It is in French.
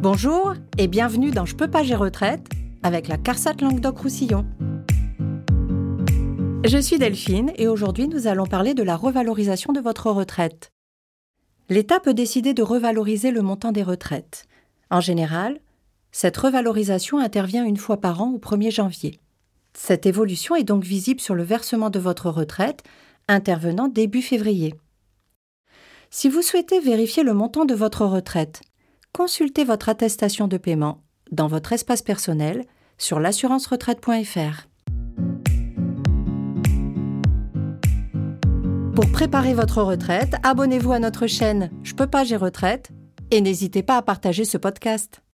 Bonjour et bienvenue dans Je peux pas gérer retraite avec la CARSAT Languedoc-Roussillon. Je suis Delphine et aujourd'hui nous allons parler de la revalorisation de votre retraite. L'État peut décider de revaloriser le montant des retraites. En général, cette revalorisation intervient une fois par an au 1er janvier. Cette évolution est donc visible sur le versement de votre retraite intervenant début février. Si vous souhaitez vérifier le montant de votre retraite, consultez votre attestation de paiement dans votre espace personnel sur l'assurance-retraite.fr. Pour préparer votre retraite, abonnez-vous à notre chaîne Je peux pas, j'ai retraite et n'hésitez pas à partager ce podcast.